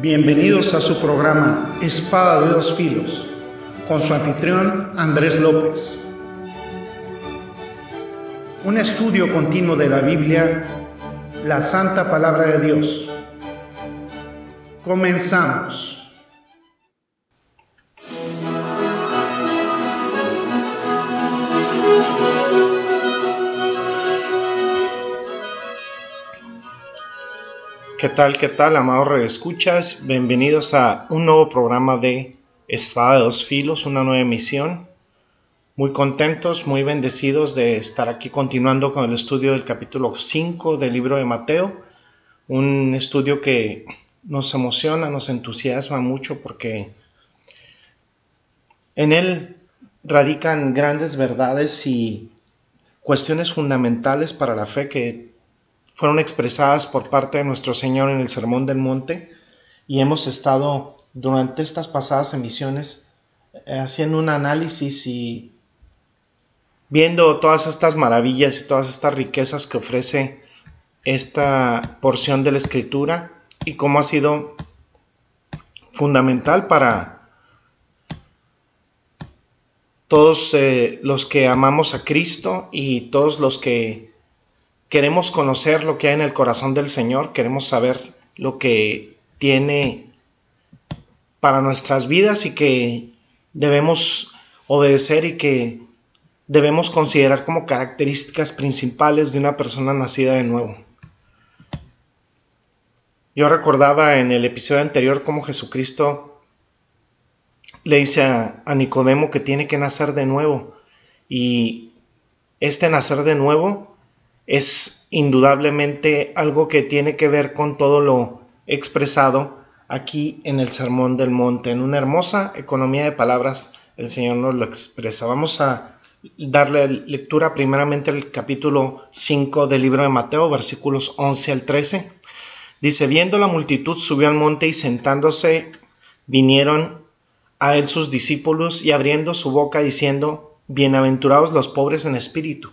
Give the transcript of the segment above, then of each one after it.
Bienvenidos a su programa Espada de dos Filos, con su anfitrión Andrés López. Un estudio continuo de la Biblia, la Santa Palabra de Dios. Comenzamos. ¿Qué tal, qué tal, amados escuchas? Bienvenidos a un nuevo programa de Espada de dos Filos, una nueva emisión. Muy contentos, muy bendecidos de estar aquí continuando con el estudio del capítulo 5 del libro de Mateo. Un estudio que nos emociona, nos entusiasma mucho porque en él radican grandes verdades y cuestiones fundamentales para la fe que fueron expresadas por parte de nuestro Señor en el Sermón del Monte y hemos estado durante estas pasadas emisiones eh, haciendo un análisis y viendo todas estas maravillas y todas estas riquezas que ofrece esta porción de la escritura y cómo ha sido fundamental para todos eh, los que amamos a Cristo y todos los que Queremos conocer lo que hay en el corazón del Señor, queremos saber lo que tiene para nuestras vidas y que debemos obedecer y que debemos considerar como características principales de una persona nacida de nuevo. Yo recordaba en el episodio anterior cómo Jesucristo le dice a, Nicodemo que tiene que nacer de nuevo y este nacer de nuevo es indudablemente algo que tiene que ver con todo lo expresado aquí en el Sermón del Monte. En una hermosa economía de palabras, el Señor nos lo expresa. Vamos a darle lectura primeramente al capítulo 5 del libro de Mateo, versículos 11 al 13. Dice, viendo la multitud, subió al monte y sentándose, vinieron a él sus discípulos y abriendo su boca diciendo, Bienaventurados los pobres en espíritu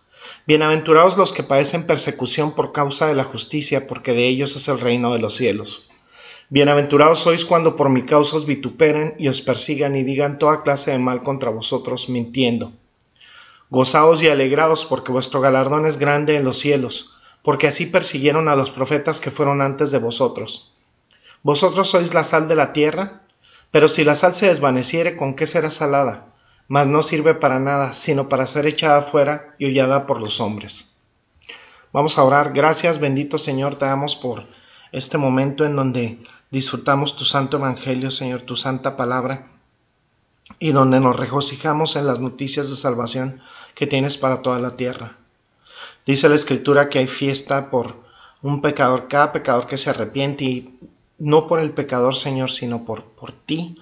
Bienaventurados los que padecen persecución por causa de la justicia, porque de ellos es el reino de los cielos. Bienaventurados sois cuando por mi causa os vituperen y os persigan y digan toda clase de mal contra vosotros, mintiendo. Gozaos y alegraos, porque vuestro galardón es grande en los cielos, porque así persiguieron a los profetas que fueron antes de vosotros. Vosotros sois la sal de la tierra, pero si la sal se desvaneciere, ¿con qué será salada? Mas no sirve para nada, sino para ser echada fuera y hollada por los hombres. Vamos a orar. Gracias, bendito Señor, te damos por este momento en donde disfrutamos tu santo evangelio, Señor, tu santa palabra, y donde nos regocijamos en las noticias de salvación que tienes para toda la tierra. Dice la Escritura que hay fiesta por un pecador, cada pecador que se arrepiente, y no por el pecador, Señor, sino por, por ti,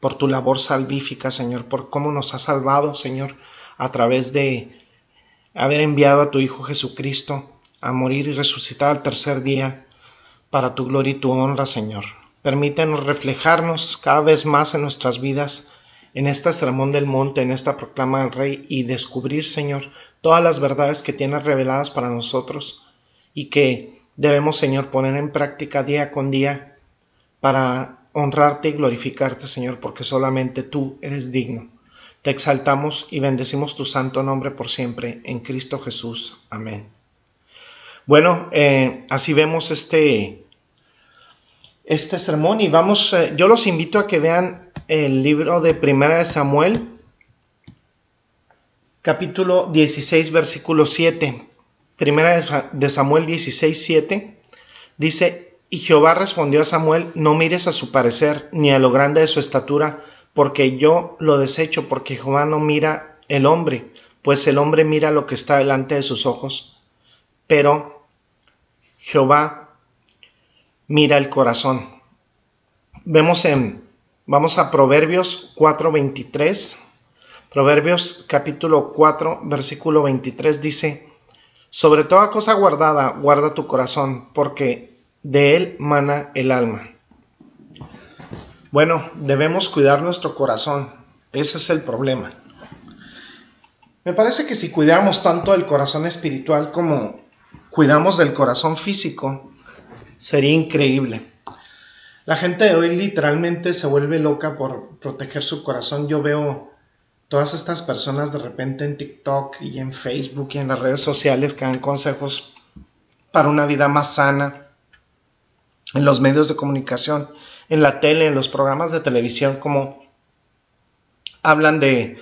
por tu labor salvífica, Señor, por cómo nos has salvado, Señor, a través de haber enviado a tu Hijo Jesucristo a morir y resucitar al tercer día para tu gloria y tu honra, Señor. Permítenos reflejarnos cada vez más en nuestras vidas, en este sermón del monte, en esta proclama del Rey, y descubrir, Señor, todas las verdades que tienes reveladas para nosotros y que debemos, Señor, poner en práctica día con día para honrarte y glorificarte, Señor, porque solamente tú eres digno. Te exaltamos y bendecimos tu santo nombre por siempre, en Cristo Jesús. Amén. Bueno, eh, así vemos este, este sermón y vamos, eh, yo los invito a que vean el libro de Primera de Samuel, capítulo 16, versículo 7. Primera de Samuel 16, 7 dice, y Jehová respondió a Samuel, no mires a su parecer, ni a lo grande de su estatura, porque yo lo desecho, porque Jehová no mira el hombre, pues el hombre mira lo que está delante de sus ojos, pero Jehová mira el corazón. Vemos en Vamos a Proverbios 4:23. Proverbios capítulo 4, versículo 23 dice, Sobre toda cosa guardada, guarda tu corazón, porque de él mana el alma. Bueno, debemos cuidar nuestro corazón. Ese es el problema. Me parece que si cuidamos tanto el corazón espiritual como cuidamos del corazón físico, sería increíble. La gente de hoy literalmente se vuelve loca por proteger su corazón. Yo veo todas estas personas de repente en TikTok y en Facebook y en las redes sociales que dan consejos para una vida más sana en los medios de comunicación, en la tele, en los programas de televisión, como hablan de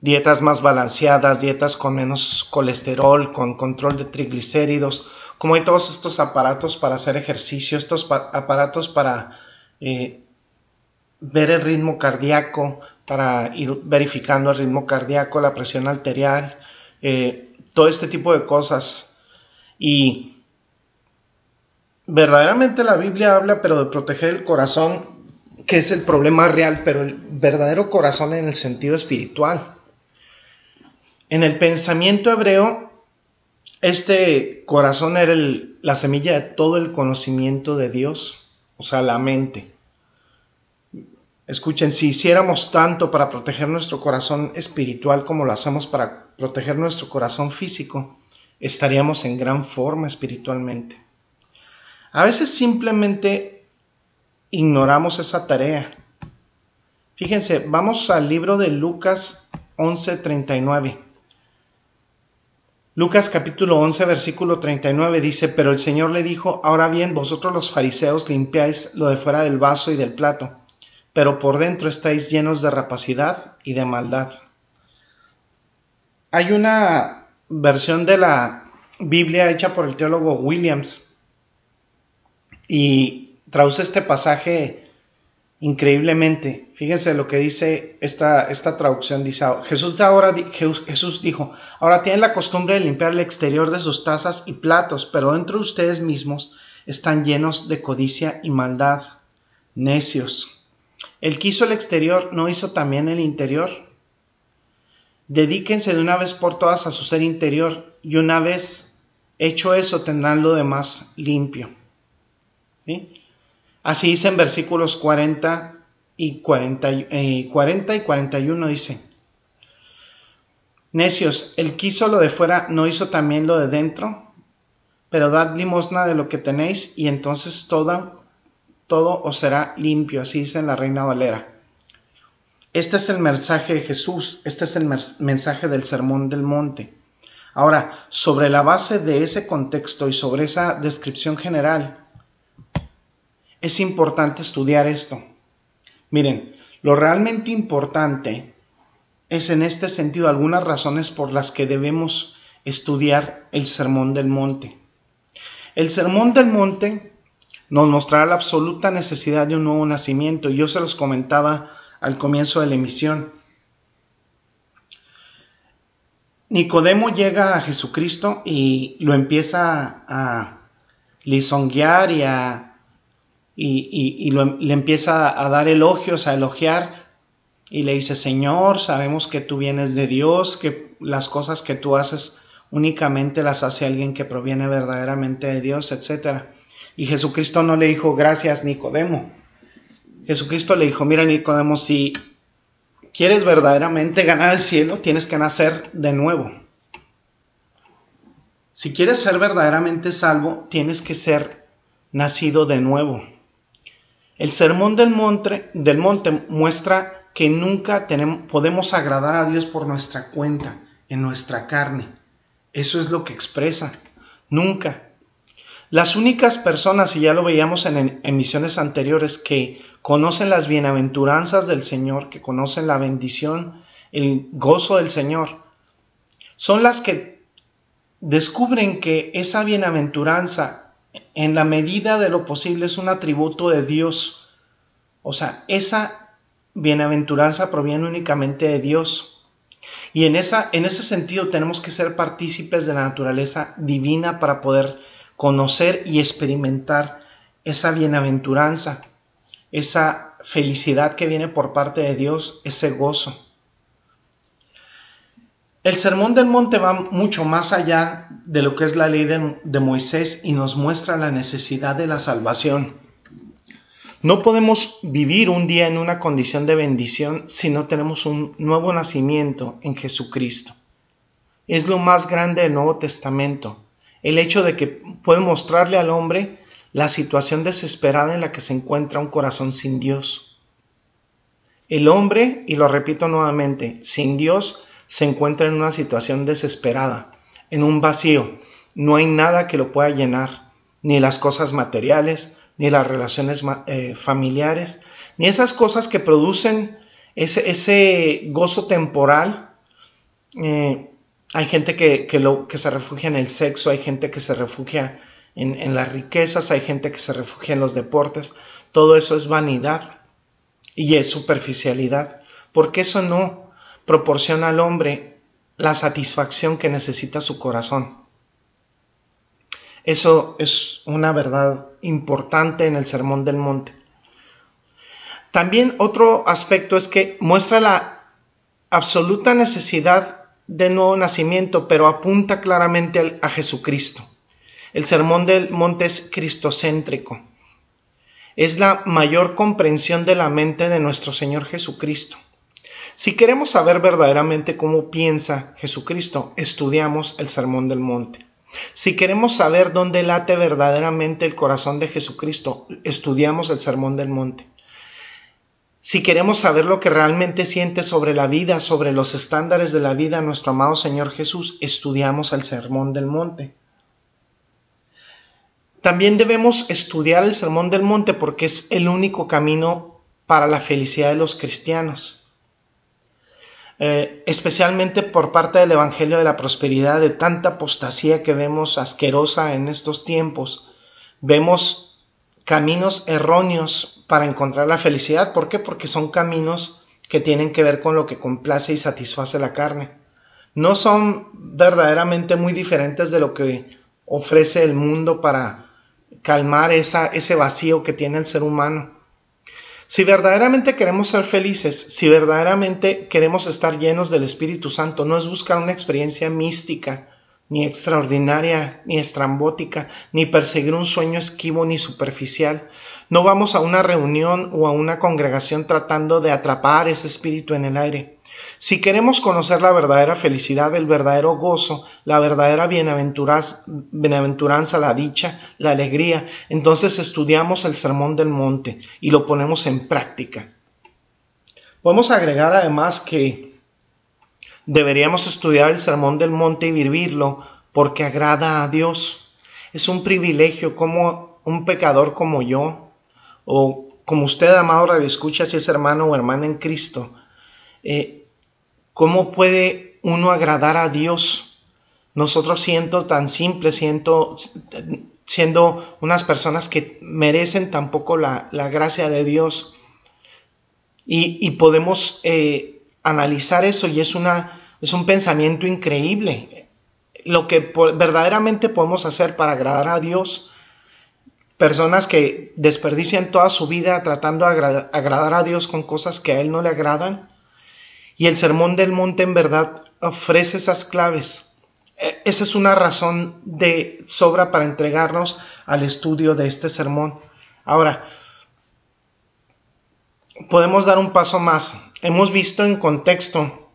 dietas más balanceadas, dietas con menos colesterol, con control de triglicéridos, como hay todos estos aparatos para hacer ejercicio, estos aparatos para eh, ver el ritmo cardíaco, para ir verificando el ritmo cardíaco, la presión arterial, eh, todo este tipo de cosas. Y verdaderamente la Biblia habla, pero de proteger el corazón, que es el problema real, pero el verdadero corazón en el sentido espiritual. En el pensamiento hebreo, este corazón era la semilla de todo el conocimiento de Dios, o sea, la mente. Escuchen, si hiciéramos tanto para proteger nuestro corazón espiritual como lo hacemos para proteger nuestro corazón físico, estaríamos en gran forma espiritualmente. A veces simplemente ignoramos esa tarea. Fíjense, vamos al libro de Lucas 11:39. Lucas capítulo 11 versículo 39 dice, pero el Señor le dijo, ahora bien, vosotros los fariseos limpiáis lo de fuera del vaso y del plato, pero por dentro estáis llenos de rapacidad y de maldad. Hay una versión de la Biblia hecha por el teólogo Williams y traduce este pasaje increíblemente. Fíjense lo que dice esta, esta traducción. Dice, Jesús, ahora, Jesús dijo, ahora tienen la costumbre de limpiar el exterior de sus tazas y platos, pero dentro de ustedes mismos están llenos de codicia y maldad. Necios. El que hizo el exterior no hizo también el interior. Dedíquense de una vez por todas a su ser interior y una vez hecho eso tendrán lo demás limpio. ¿Sí? Así dice en versículos 40 y 40, y 41 eh, dice, Necios, el que hizo lo de fuera no hizo también lo de dentro, pero dad limosna de lo que tenéis y entonces todo, todo os será limpio, así dice en la Reina Valera. Este es el mensaje de Jesús, este es el mensaje del Sermón del Monte. Ahora, sobre la base de ese contexto y sobre esa descripción general, es importante estudiar esto. Miren, lo realmente importante es en este sentido algunas razones por las que debemos estudiar el Sermón del Monte. El Sermón del Monte nos mostrará la absoluta necesidad de un nuevo nacimiento. Yo se los comentaba al comienzo de la emisión. Nicodemo llega a Jesucristo y lo empieza a lisonguear y a y, le empieza a dar elogios, a elogiar, y le dice, Señor, sabemos que tú vienes de Dios, que las cosas que tú haces únicamente las hace alguien que proviene verdaderamente de Dios, etc. Y Jesucristo no le dijo, gracias Nicodemo. Jesucristo le dijo, mira Nicodemo, si quieres verdaderamente ganar el cielo, tienes que nacer de nuevo. Si quieres ser verdaderamente salvo, tienes que ser nacido de nuevo. El sermón del monte, muestra que nunca podemos agradar a Dios por nuestra cuenta, en nuestra carne. Eso es lo que expresa. Nunca. Las únicas personas, y ya lo veíamos en emisiones anteriores, que conocen las bienaventuranzas del Señor, que conocen la bendición, el gozo del Señor, son las que descubren que esa bienaventuranza en la medida de lo posible es un atributo de Dios. O sea, esa bienaventuranza proviene únicamente de Dios. Y en, esa, en ese sentido tenemos que ser partícipes de la naturaleza divina para poder conocer y experimentar esa bienaventuranza. esa felicidad que viene por parte de Dios, ese gozo. El Sermón del Monte va mucho más allá de lo que es la ley de, Moisés y nos muestra la necesidad de la salvación. No podemos vivir un día en una condición de bendición si no tenemos un nuevo nacimiento en Jesucristo. Es lo más grande del Nuevo Testamento, el hecho de que puede mostrarle al hombre la situación desesperada en la que se encuentra un corazón sin Dios. El hombre, y lo repito nuevamente, sin Dios se encuentra en una situación desesperada, en un vacío. No hay nada que lo pueda llenar, ni las cosas materiales, ni las relaciones eh, familiares, ni esas cosas que producen ese, gozo temporal. Eh, hay gente que se refugia en el sexo, hay gente que se refugia en, en las riquezas, hay gente que se refugia en los deportes. Todo eso es vanidad y es superficialidad, porque eso no proporciona al hombre la satisfacción que necesita su corazón. Eso es una verdad importante en el Sermón del Monte. También otro aspecto es que muestra la absoluta necesidad de nuevo nacimiento, pero apunta claramente a Jesucristo. El Sermón del Monte es cristocéntrico. Es la mayor comprensión de la mente de nuestro Señor Jesucristo. Si queremos saber verdaderamente cómo piensa Jesucristo, estudiamos el Sermón del Monte. Si queremos saber dónde late verdaderamente el corazón de Jesucristo, estudiamos el Sermón del Monte. Si queremos saber lo que realmente siente sobre la vida, sobre los estándares de la vida nuestro amado Señor Jesús, estudiamos el Sermón del Monte. También debemos estudiar el Sermón del Monte porque es el único camino para la felicidad de los cristianos. Eh, especialmente por parte del Evangelio de la Prosperidad, de tanta apostasía que vemos asquerosa en estos tiempos. Vemos caminos erróneos para encontrar la felicidad. ¿Por qué? Porque son caminos que tienen que ver con lo que complace y satisface la carne. No son verdaderamente muy diferentes de lo que ofrece el mundo para calmar esa, ese vacío que tiene el ser humano. Si verdaderamente queremos ser felices, si verdaderamente queremos estar llenos del Espíritu Santo, no es buscar una experiencia mística, ni extraordinaria, ni estrambótica, ni perseguir un sueño esquivo ni superficial. No vamos a una reunión o a una congregación tratando de atrapar ese espíritu en el aire. Si queremos conocer la verdadera felicidad, el verdadero gozo, la verdadera bienaventuranza, la dicha, la alegría, entonces estudiamos el Sermón del Monte y lo ponemos en práctica. Podemos agregar además que deberíamos estudiar el Sermón del Monte y vivirlo porque agrada a Dios. Es un privilegio como un pecador como yo, o como usted, amado escucha si es hermano o hermana en Cristo, eh, ¿Cómo puede uno agradar a Dios? Nosotros siendo tan simples, siendo, siendo unas personas que merecen tampoco la, la gracia de Dios. Y, podemos eh, analizar eso y es, una, es un pensamiento increíble. Lo que verdaderamente podemos hacer para agradar a Dios personas que desperdician toda su vida tratando de agradar a Dios con cosas que a Él no le agradan, y el Sermón del Monte en verdad ofrece esas claves. E, esa es una razón de sobra para entregarnos al estudio de este sermón. Ahora, podemos dar un paso más. Hemos visto en contexto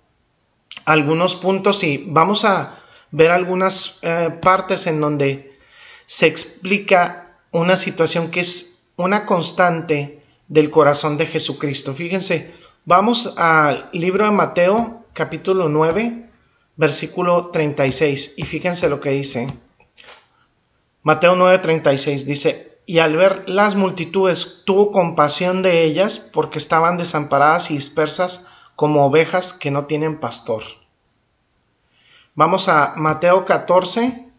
algunos puntos y vamos a ver algunas eh, partes en donde se explica una situación que es una constante del corazón de Jesucristo. Fíjense, Vamos al libro de Mateo, capítulo 9, versículo 36, y fíjense lo que dice. Mateo 9, 36 dice, y al ver las multitudes tuvo compasión de ellas porque estaban desamparadas y dispersas como ovejas que no tienen pastor. Vamos a Mateo 14,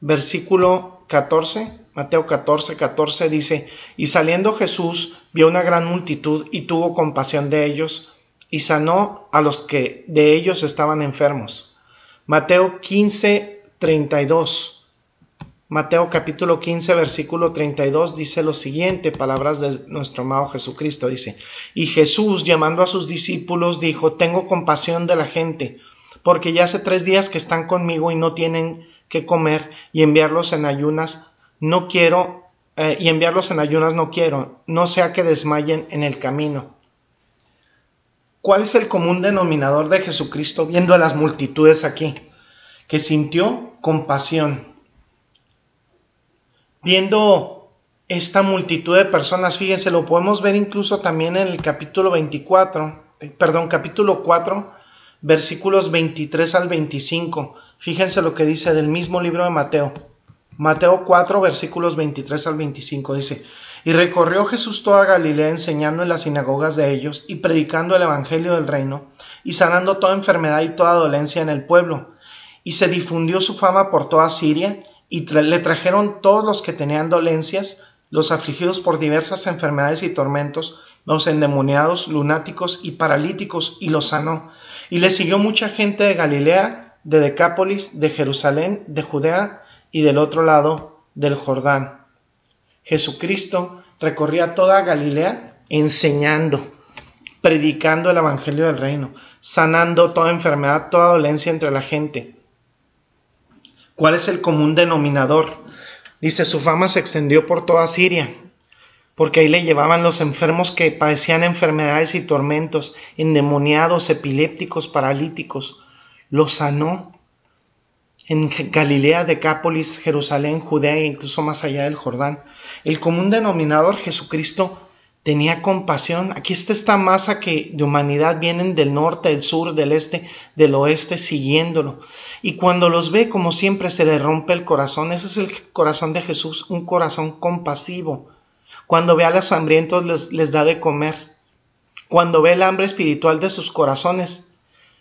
versículo 14. Mateo 14, 14 dice, y saliendo Jesús vio una gran multitud y tuvo compasión de ellos y sanó a los que de ellos estaban enfermos. Mateo 15, 32. Mateo capítulo 15 versículo 32 dice lo siguiente, palabras de nuestro amado Jesucristo, dice, y Jesús llamando a sus discípulos dijo, tengo compasión de la gente, porque ya hace tres días que están conmigo y no tienen que comer y enviarlos en ayunas, no quiero, eh, y enviarlos en ayunas no quiero, no sea que desmayen en el camino. ¿Cuál es el común denominador de Jesucristo viendo a las multitudes aquí? Que sintió compasión viendo esta multitud de personas, fíjense, lo podemos ver incluso también en el capítulo 24, eh, perdón, capítulo 4, versículos 23 al 25. Fíjense lo que dice del mismo libro de Mateo. Mateo 4, versículos 23 al 25 dice, y recorrió Jesús toda Galilea enseñando en las sinagogas de ellos y predicando el Evangelio del reino y sanando toda enfermedad y toda dolencia en el pueblo. Y se difundió su fama por toda Siria y le trajeron todos los que tenían dolencias, los afligidos por diversas enfermedades y tormentos, los endemoniados, lunáticos y paralíticos, y los sanó. Y le siguió mucha gente de Galilea, de Decápolis, de Jerusalén, de Judea y del otro lado del Jordán. Jesucristo recorría toda Galilea enseñando, predicando el Evangelio del Reino, sanando toda enfermedad, toda dolencia entre la gente. ¿Cuál es el común denominador? Dice, su fama se extendió por toda Siria, porque ahí le llevaban los enfermos que padecían enfermedades y tormentos, endemoniados, epilépticos, paralíticos. Los sanó en Galilea, Decápolis, Jerusalén, Judea e incluso más allá del Jordán. El común denominador, Jesucristo, tenía compasión. Aquí está esta masa que de humanidad vienen del norte, del sur, del este, del oeste, siguiéndolo. Y cuando los ve, como siempre, se le rompe el corazón. Ese es el corazón de Jesús, un corazón compasivo. Cuando ve a los hambrientos, les, les da de comer. Cuando ve el hambre espiritual de sus corazones,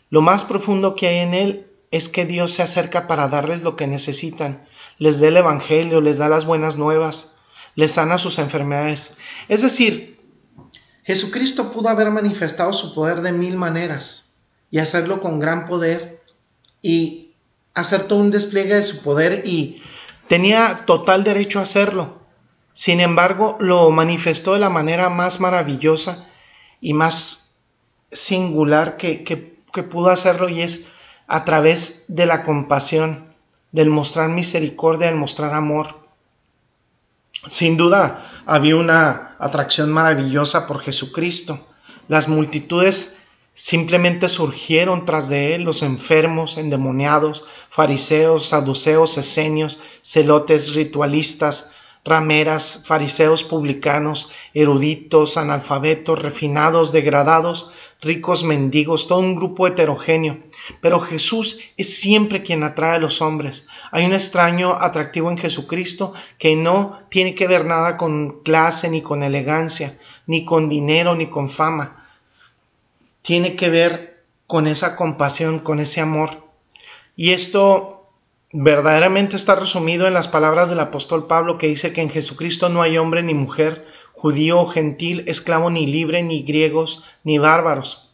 lo más profundo que hay en él es que Dios se acerca para darles lo que necesitan. Les da el Evangelio, les da las buenas nuevas, les sana sus enfermedades. Es decir, Jesucristo pudo haber manifestado su poder de mil maneras y hacerlo con gran poder y hacer todo un despliegue de su poder y tenía total derecho a hacerlo. Sin embargo, lo manifestó de la manera más maravillosa y más singular que, que pudo hacerlo y es a través de la compasión, del mostrar misericordia, del mostrar amor. Sin duda, había una atracción maravillosa por Jesucristo. Las multitudes simplemente surgieron tras de él, los enfermos, endemoniados, fariseos, saduceos, esenios, celotes, ritualistas, rameras, fariseos publicanos, eruditos, analfabetos, refinados, degradados, ricos, mendigos, todo un grupo heterogéneo. Pero Jesús es siempre quien atrae a los hombres. Hay un extraño atractivo en Jesucristo que no tiene que ver nada con clase, ni con elegancia, ni con dinero, ni con fama. Tiene que ver con esa compasión, con ese amor. Y esto verdaderamente está resumido en las palabras del apóstol Pablo que dice que en Jesucristo no hay hombre ni mujer, judío o gentil, esclavo ni libre, ni griegos, ni bárbaros.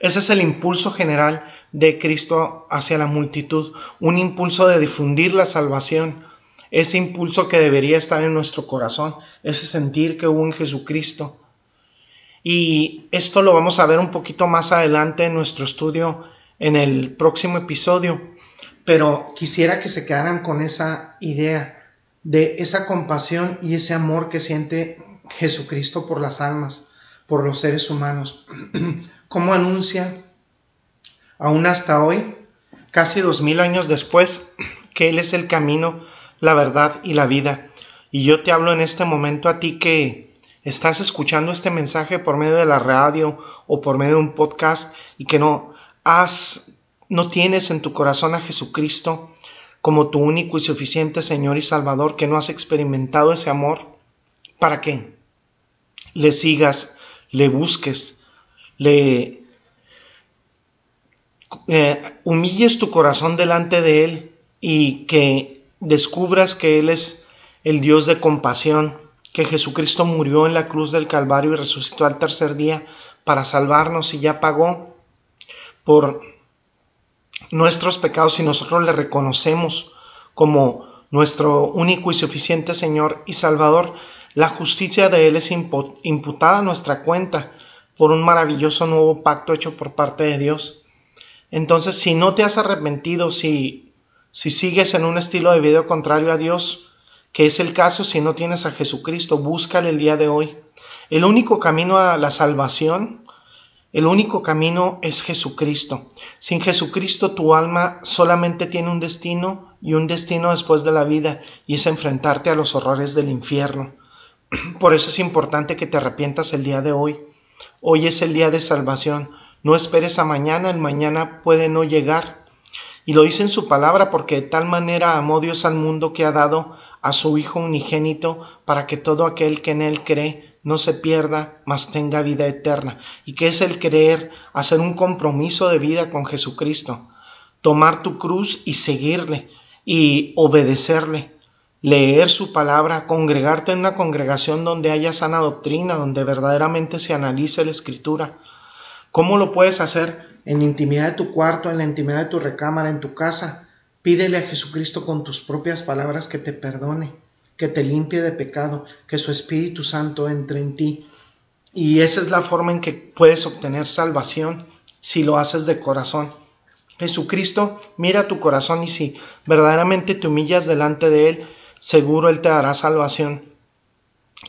Ese es el impulso general de Cristo hacia la multitud, un impulso de difundir la salvación, ese impulso que debería estar en nuestro corazón, ese sentir que hubo en Jesucristo. Y esto lo vamos a ver un poquito más adelante en nuestro estudio en el próximo episodio, pero quisiera que se quedaran con esa idea de esa compasión y ese amor que siente Jesucristo por las almas, por los seres humanos. ¿Cómo anuncia, aún hasta hoy, casi dos mil años después, que Él es el camino, la verdad y la vida? Y yo te hablo en este momento a ti que estás escuchando este mensaje por medio de la radio o por medio de un podcast y que no has, no tienes en tu corazón a Jesucristo como tu único y suficiente Señor y Salvador, que no has experimentado ese amor, para que le sigas, le busques, le eh, humilles tu corazón delante de Él y que descubras que Él es el Dios de compasión, que Jesucristo murió en la cruz del Calvario y resucitó al tercer día para salvarnos y ya pagó por nuestros pecados y nosotros le reconocemos como nuestro único y suficiente Señor y Salvador, la justicia de Él es imputada a nuestra cuenta por un maravilloso nuevo pacto hecho por parte de Dios. Entonces, si no te has arrepentido, si, si sigues en un estilo de vida contrario a Dios, que es el caso si no tienes a Jesucristo, búscale el día de hoy. El único camino a la salvación, el único camino es Jesucristo. Sin Jesucristo tu alma solamente tiene un destino y un destino después de la vida, y es enfrentarte a los horrores del infierno. Por eso es importante que te arrepientas el día de hoy. Hoy es el día de salvación. No esperes a mañana, el mañana puede no llegar. Y lo dice en su palabra porque de tal manera amó Dios al mundo que ha dado a su Hijo unigénito para que todo aquel que en él cree no se pierda, mas tenga vida eterna. ¿Y qué es el creer? Hacer un compromiso de vida con Jesucristo, tomar tu cruz y seguirle y obedecerle leer su palabra, congregarte en una congregación donde haya sana doctrina, donde verdaderamente se analice la escritura. ¿Cómo lo puedes hacer? En la intimidad de tu cuarto, en la intimidad de tu recámara, en tu casa. Pídele a Jesucristo con tus propias palabras que te perdone, que te limpie de pecado, que su Espíritu Santo entre en ti. Y esa es la forma en que puedes obtener salvación si lo haces de corazón. Jesucristo mira tu corazón y si verdaderamente te humillas delante de Él, seguro Él te dará salvación.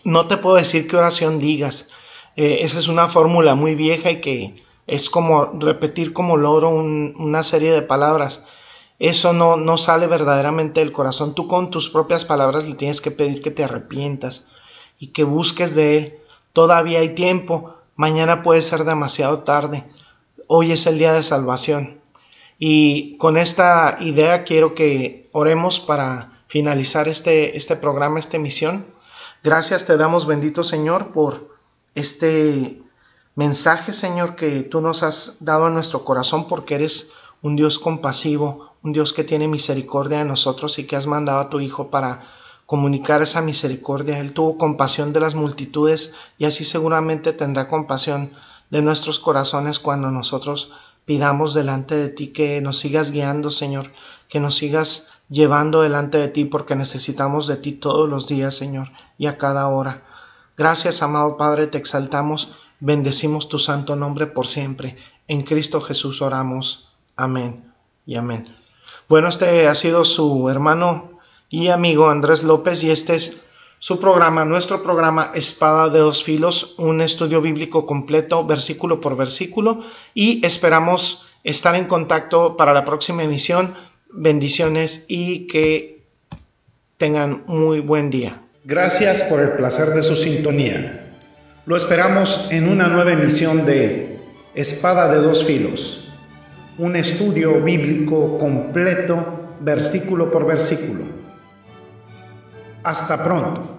No te puedo decir qué oración digas. Eh, esa es una fórmula muy vieja y que es como repetir como loro una serie de palabras. Eso no, no sale verdaderamente del corazón. Tú con tus propias palabras le tienes que pedir que te arrepientas y que busques de Él. Todavía hay tiempo. Mañana puede ser demasiado tarde. Hoy es el día de salvación. Y con esta idea quiero que oremos para finalizar este, este programa, esta emisión. Gracias te damos, bendito Señor, por este mensaje, Señor, que tú nos has dado a nuestro corazón, porque eres un Dios compasivo, un Dios que tiene misericordia de nosotros y que has mandado a tu Hijo para comunicar esa misericordia. Él tuvo compasión de las multitudes y así seguramente tendrá compasión de nuestros corazones cuando nosotros pidamos delante de ti que nos sigas guiando, Señor, que nos sigas llevando delante de ti porque necesitamos de ti todos los días, Señor, y a cada hora. Gracias, amado Padre, te exaltamos, bendecimos tu santo nombre por siempre. En Cristo Jesús oramos. Amén y amén. Bueno, este ha sido su hermano y amigo Andrés López y este es su programa, nuestro programa Espada de dos filos, un estudio bíblico completo, versículo por versículo, y esperamos estar en contacto para la próxima emisión bendiciones y que tengan muy buen día. Gracias por el placer de su sintonía. Lo esperamos en una nueva emisión de Espada de dos filos, un estudio bíblico completo, versículo por versículo. Hasta pronto.